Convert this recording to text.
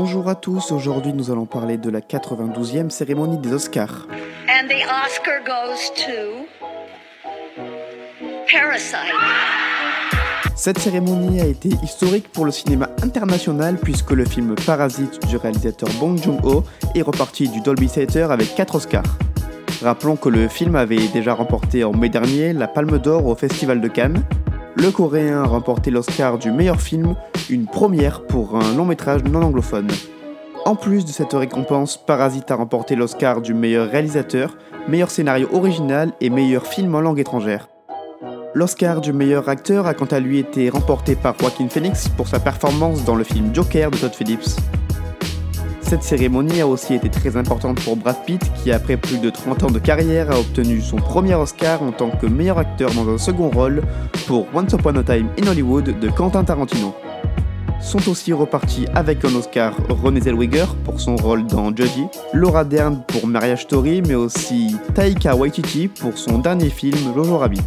Bonjour à tous, aujourd'hui nous allons parler de la 92e cérémonie des Oscars. And the Oscar goes to Parasite. Cette cérémonie a été historique pour le cinéma international puisque le film Parasite du réalisateur Bong Joon-ho est reparti du Dolby Theatre avec 4 Oscars. Rappelons que le film avait déjà remporté en mai dernier la Palme d'Or au Festival de Cannes. Le Coréen a remporté l'Oscar du meilleur film, une première pour un long métrage non anglophone. En plus de cette récompense, Parasite a remporté l'Oscar du meilleur réalisateur, meilleur scénario original et meilleur film en langue étrangère. L'Oscar du meilleur acteur a quant à lui été remporté par Joaquin Phoenix pour sa performance dans le film Joker de Todd Phillips. Cette cérémonie a aussi été très importante pour Brad Pitt qui après plus de 30 ans de carrière a obtenu son premier Oscar en tant que meilleur acteur dans un second rôle pour Once Upon a Time in Hollywood de Quentin Tarantino. Sont aussi repartis avec un Oscar René Zellweger pour son rôle dans Judgy, Laura Dern pour Marriage Story mais aussi Taika Waititi pour son dernier film Jojo Rabbit.